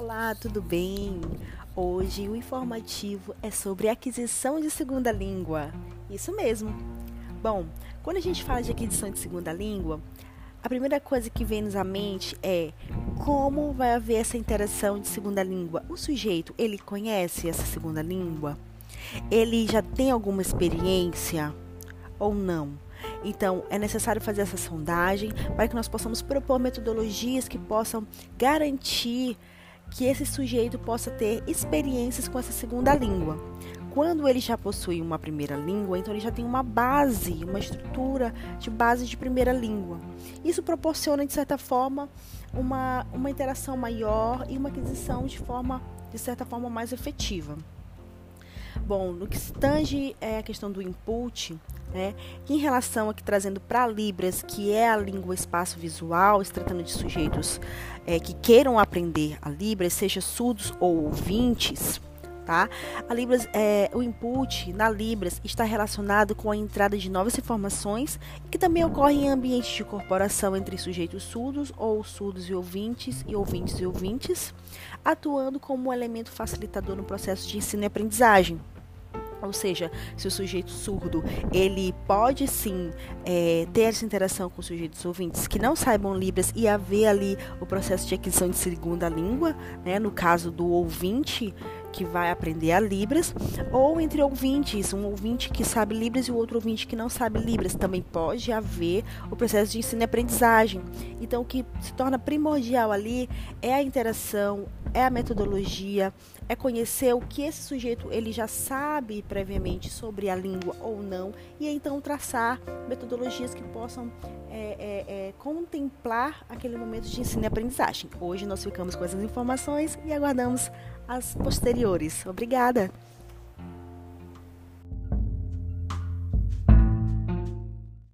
Olá, tudo bem? Hoje o informativo é sobre aquisição de segunda língua. Isso mesmo. Bom, quando a gente fala de aquisição de segunda língua, a primeira coisa que vem nos à mente é como vai haver essa interação de segunda língua. O sujeito, ele conhece essa segunda língua? Ele já tem alguma experiência ou não? Então, é necessário fazer essa sondagem para que nós possamos propor metodologias que possam garantir que esse sujeito possa ter experiências com essa segunda língua. Quando ele já possui uma primeira língua, então ele já tem uma base, uma estrutura de base de primeira língua. Isso proporciona, de certa forma, uma, uma interação maior e uma aquisição de forma, de certa forma, mais efetiva. Bom, no que se tange é a questão do input, né, em relação aqui trazendo para Libras, que é a língua espaço visual, se tratando de sujeitos é, que queiram aprender a Libras, seja surdos ou ouvintes, tá? A Libras, é, o input na Libras está relacionado com a entrada de novas informações que também ocorre em ambientes de corporação entre sujeitos surdos ou surdos e ouvintes e ouvintes e ouvintes, atuando como um elemento facilitador no processo de ensino e aprendizagem. Ou seja, se o sujeito surdo ele pode sim é, ter essa interação com sujeitos ouvintes que não saibam Libras e haver ali o processo de aquisição de segunda língua, né, no caso do ouvinte que vai aprender a Libras, ou entre ouvintes, um ouvinte que sabe Libras e o outro ouvinte que não sabe Libras. Também pode haver o processo de ensino e aprendizagem. Então, o que se torna primordial ali é a interação, é a metodologia, é conhecer o que esse sujeito ele já sabe previamente sobre a língua ou não, e então traçar metodologias que possam é, é, é, contemplar aquele momento de ensino e aprendizagem. Hoje nós ficamos com essas informações e aguardamos as posteriores. Obrigada!